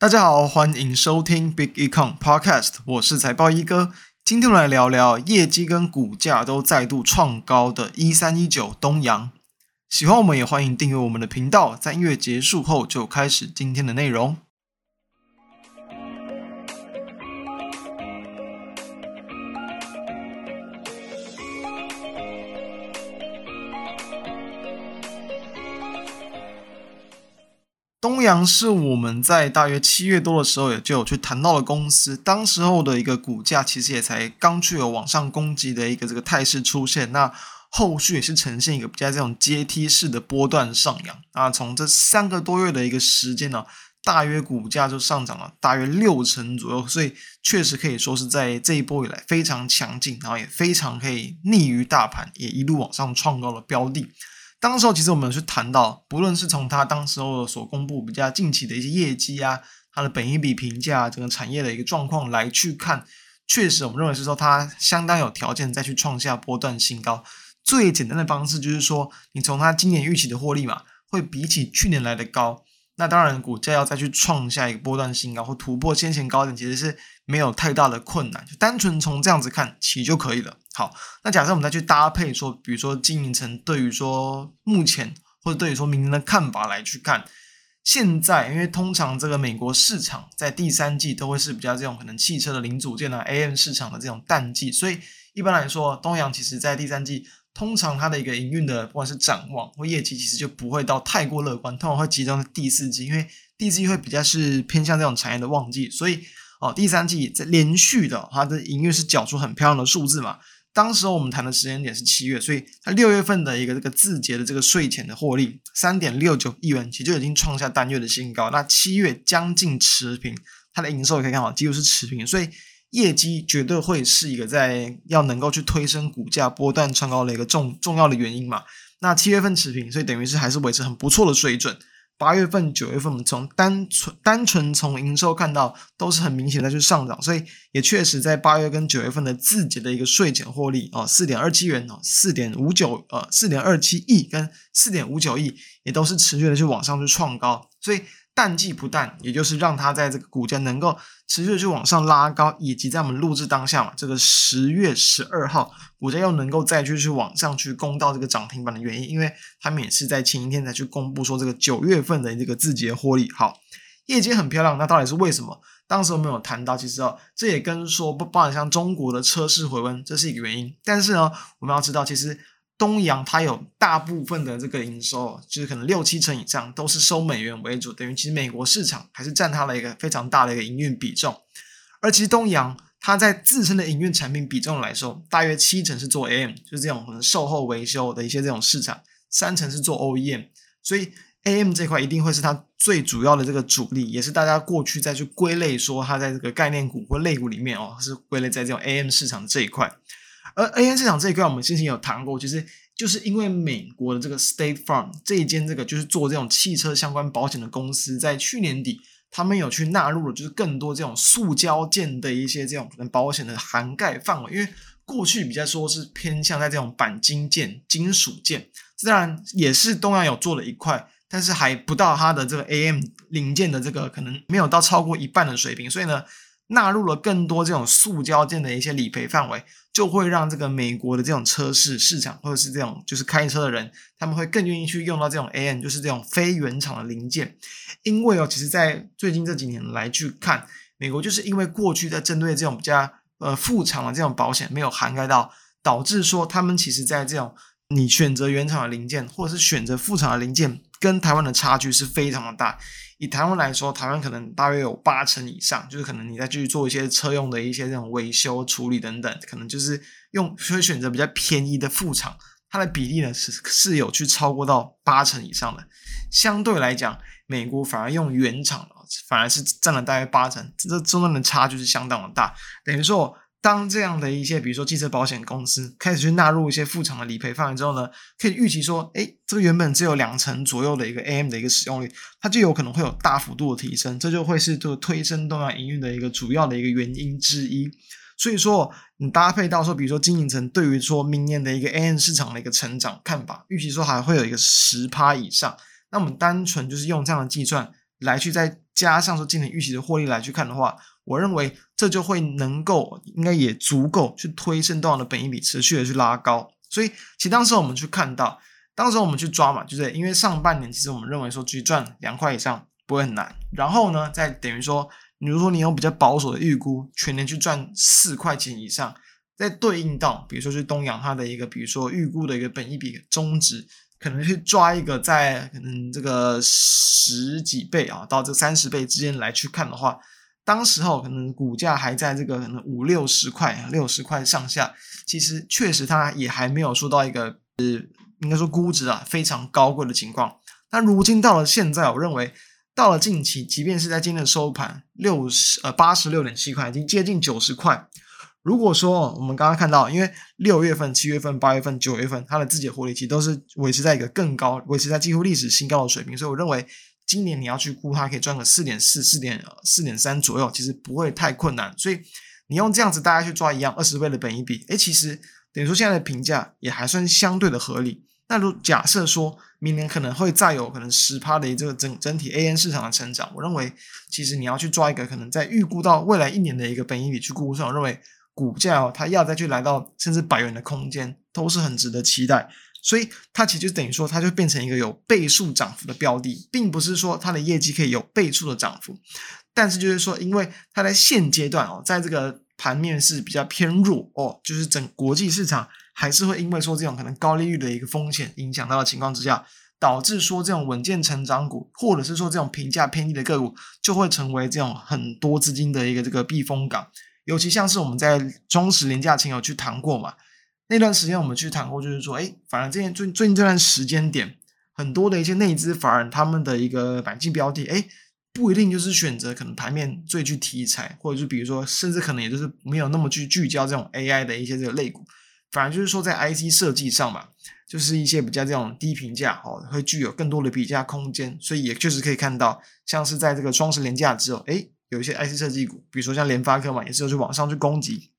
大家好，欢迎收听 Big Econ Podcast，我是财报一哥。今天我们来聊聊业绩跟股价都再度创高的一三一九东阳。喜欢我们也欢迎订阅我们的频道。在音乐结束后，就开始今天的内容。东阳是我们在大约七月多的时候也就有去谈到了公司，当时候的一个股价其实也才刚具有往上攻击的一个这个态势出现，那后续也是呈现一个比较这种阶梯式的波段上扬啊，从这三个多月的一个时间呢，大约股价就上涨了大约六成左右，所以确实可以说是在这一波以来非常强劲，然后也非常可以逆于大盘，也一路往上创造了标的。当时候其实我们有去谈到，不论是从他当时候所公布比较近期的一些业绩啊，它的本一比评价，整个产业的一个状况来去看，确实我们认为是说它相当有条件再去创下波段新高。最简单的方式就是说，你从它今年预期的获利嘛，会比起去年来的高。那当然，股价要再去创下一个波段新高或突破先前高点，其实是没有太大的困难，就单纯从这样子看起就可以了。好，那假设我们再去搭配说，比如说经营层对于说目前或者对于说明年的看法来去看，现在因为通常这个美国市场在第三季都会是比较这种可能汽车的零组件啊 AM 市场的这种淡季，所以一般来说，东阳其实在第三季。通常它的一个营运的不管是展望或业绩，其实就不会到太过乐观，通常会集中在第四季，因为第四季会比较是偏向这种产业的旺季，所以哦，第三季在连续的它的营运是缴出很漂亮的数字嘛。当时我们谈的时间点是七月，所以它六月份的一个这个字节的这个税前的获利三点六九亿元，其实就已经创下单月的新高。那七月将近持平，它的营收也可以看好，几乎是持平，所以。业绩绝对会是一个在要能够去推升股价波段创高的一个重重要的原因嘛。那七月份持平，所以等于是还是维持很不错的水准。八月份、九月份，我们从单纯单纯从营收看到都是很明显的去上涨，所以也确实在八月跟九月份的自己的一个税前获利哦，四点二七元哦，四点五九呃，四点二七亿跟四点五九亿也都是持续的去往上去创高，所以。淡季不淡，也就是让它在这个股价能够持续去往上拉高，以及在我们录制当下嘛，这个十月十二号股价又能够再继续往上去攻到这个涨停板的原因，因为他们也是在前一天才去公布说这个九月份的这个自结获利，好，业绩很漂亮，那到底是为什么？当时我们有谈到，其实哦，这也跟说不包含像中国的车市回温，这是一个原因，但是呢，我们要知道，其实。东阳它有大部分的这个营收，就是可能六七成以上都是收美元为主，等于其实美国市场还是占它的一个非常大的一个营运比重。而其实东阳它在自身的营运产品比重来说，大约七成是做 AM，就是这种可能售后维修的一些这种市场，三成是做 OEM，所以 AM 这块一定会是它最主要的这个主力，也是大家过去再去归类说它在这个概念股或类股里面哦，是归类在这种 AM 市场这一块。而 AM 市场这一块，我们之前有谈过，其实就是因为美国的这个 State Farm 这一间这个就是做这种汽车相关保险的公司，在去年底，他们有去纳入了就是更多这种塑胶件的一些这种保险的涵盖范围，因为过去比较说是偏向在这种钣金件、金属件，自然也是东阳有做了一块，但是还不到它的这个 AM 零件的这个可能没有到超过一半的水平，所以呢。纳入了更多这种塑胶件的一些理赔范围，就会让这个美国的这种车市市场，或者是这种就是开车的人，他们会更愿意去用到这种 AM，就是这种非原厂的零件。因为哦，其实，在最近这几年来去看，美国就是因为过去在针对这种比较呃副厂的这种保险没有涵盖到，导致说他们其实在这种你选择原厂的零件，或者是选择副厂的零件，跟台湾的差距是非常的大。以台湾来说，台湾可能大约有八成以上，就是可能你再去做一些车用的一些这种维修处理等等，可能就是用会选择比较便宜的副厂，它的比例呢是是有去超过到八成以上的。相对来讲，美国反而用原厂，反而是占了大约八成，这中间的差距是相当的大，等于说。当这样的一些，比如说汽车保险公司开始去纳入一些副厂的理赔范围之后呢，可以预期说，诶，这个原本只有两成左右的一个 AM 的一个使用率，它就有可能会有大幅度的提升，这就会是这个推升东阳营运的一个主要的一个原因之一。所以说，你搭配到说，比如说经营层对于说明年的一个 AM 市场的一个成长看法，预期说还会有一个十趴以上，那我们单纯就是用这样的计算，来去再加上说今年预期的获利来去看的话，我认为这就会能够应该也足够去推升东阳的本益比持续的去拉高。所以其实当时我们去看到，当时我们去抓嘛，就是因为上半年其实我们认为说去赚两块以上不会很难，然后呢再等于说，比如说你用比较保守的预估，全年去赚四块钱以上。再对应到，比如说是东阳它的一个，比如说预估的一个本益比中值，可能去抓一个在可能这个十几倍啊，到这三十倍之间来去看的话，当时候可能股价还在这个可能五六十块、六十块上下，其实确实它也还没有说到一个呃，应该说估值啊非常高贵的情况。那如今到了现在，我认为到了近期，即便是在今天的收盘六十呃八十六点七块，已经接近九十块。如果说我们刚刚看到，因为六月份、七月份、八月份、九月份，它的自己的获利期都是维持在一个更高、维持在几乎历史新高的水平，所以我认为今年你要去估它可以赚个四点四、四点四点三左右，其实不会太困难。所以你用这样子大家去抓一样二十倍的本益比，诶，其实等于说现在的评价也还算相对的合理。那如假设说明年可能会再有可能十趴的这个整整体 AN 市场的成长，我认为其实你要去抓一个可能在预估到未来一年的一个本益比去估算，我认为。股价哦，它要再去来到甚至百元的空间，都是很值得期待。所以它其实就等于说，它就变成一个有倍数涨幅的标的，并不是说它的业绩可以有倍数的涨幅。但是就是说，因为它在现阶段哦，在这个盘面是比较偏弱哦，就是整国际市场还是会因为说这种可能高利率的一个风险影响到的情况之下，导致说这种稳健成长股，或者是说这种评价偏低的个股，就会成为这种很多资金的一个这个避风港。尤其像是我们在双十廉价前有去谈过嘛，那段时间我们去谈过，就是说，哎，反而最近最最近这段时间点，很多的一些内资法人他们的一个买进标的，哎，不一定就是选择可能盘面最具题材，或者是比如说，甚至可能也就是没有那么去聚焦这种 AI 的一些这个类股，反而就是说在 IC 设计上嘛，就是一些比较这种低评价哦，会具有更多的比价空间，所以也确实可以看到，像是在这个双十廉价之后，哎。有一些 IC 设计股，比如说像联发科嘛，也是要去往上去攻击。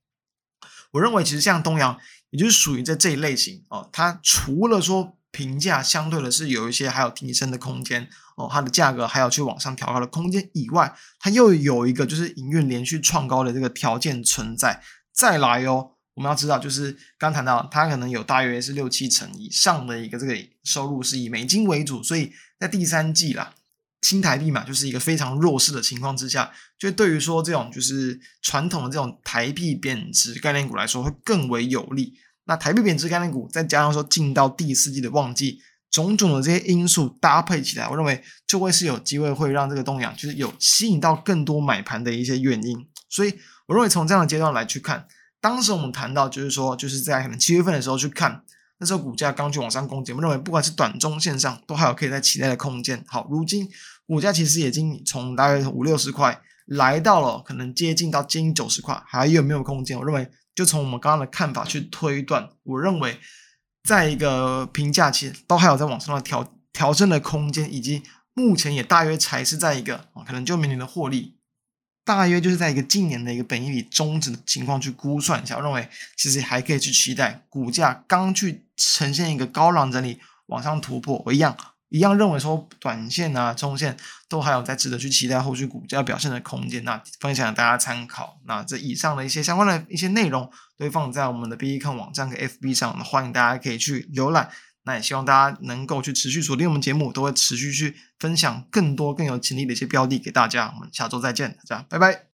我认为其实像东阳，也就是属于在这一类型哦。它除了说评价相对的是有一些还有提升的空间哦，它的价格还有去往上调高的空间以外，它又有一个就是营运连续创高的这个条件存在。再来哦，我们要知道就是刚谈到它可能有大约是六七成以上的一个这个收入是以美金为主，所以在第三季啦。新台币嘛，就是一个非常弱势的情况之下，就对于说这种就是传统的这种台币贬值概念股来说，会更为有利。那台币贬值概念股，再加上说进到第四季的旺季，种种的这些因素搭配起来，我认为就会是有机会会让这个东阳就是有吸引到更多买盘的一些原因。所以我认为从这样的阶段来去看，当时我们谈到就是说，就是在可能七月份的时候去看。那时候股价刚去往上攻击，我们认为不管是短中线上都还有可以在期待的空间。好，如今股价其实已经从大约五六十块来到了可能接近到接近九十块，还有没有空间？我认为就从我们刚刚的看法去推断，我认为在一个评价期都还有在往上的调调整的空间，以及目前也大约才是在一个可能就明年的获利。大约就是在一个近年的一个本益比中值的情况去估算一下，我认为其实还可以去期待股价刚去呈现一个高浪整理往上突破，我一样一样认为说短线啊、中线都还有在值得去期待后续股价表现的空间。那分享大家参考。那这以上的一些相关的一些内容都会放在我们的 Bitcoin 网站跟 FB 上，欢迎大家可以去浏览。那也希望大家能够去持续锁定我们节目，都会持续去分享更多更有潜力的一些标的给大家。我们下周再见，大家拜拜。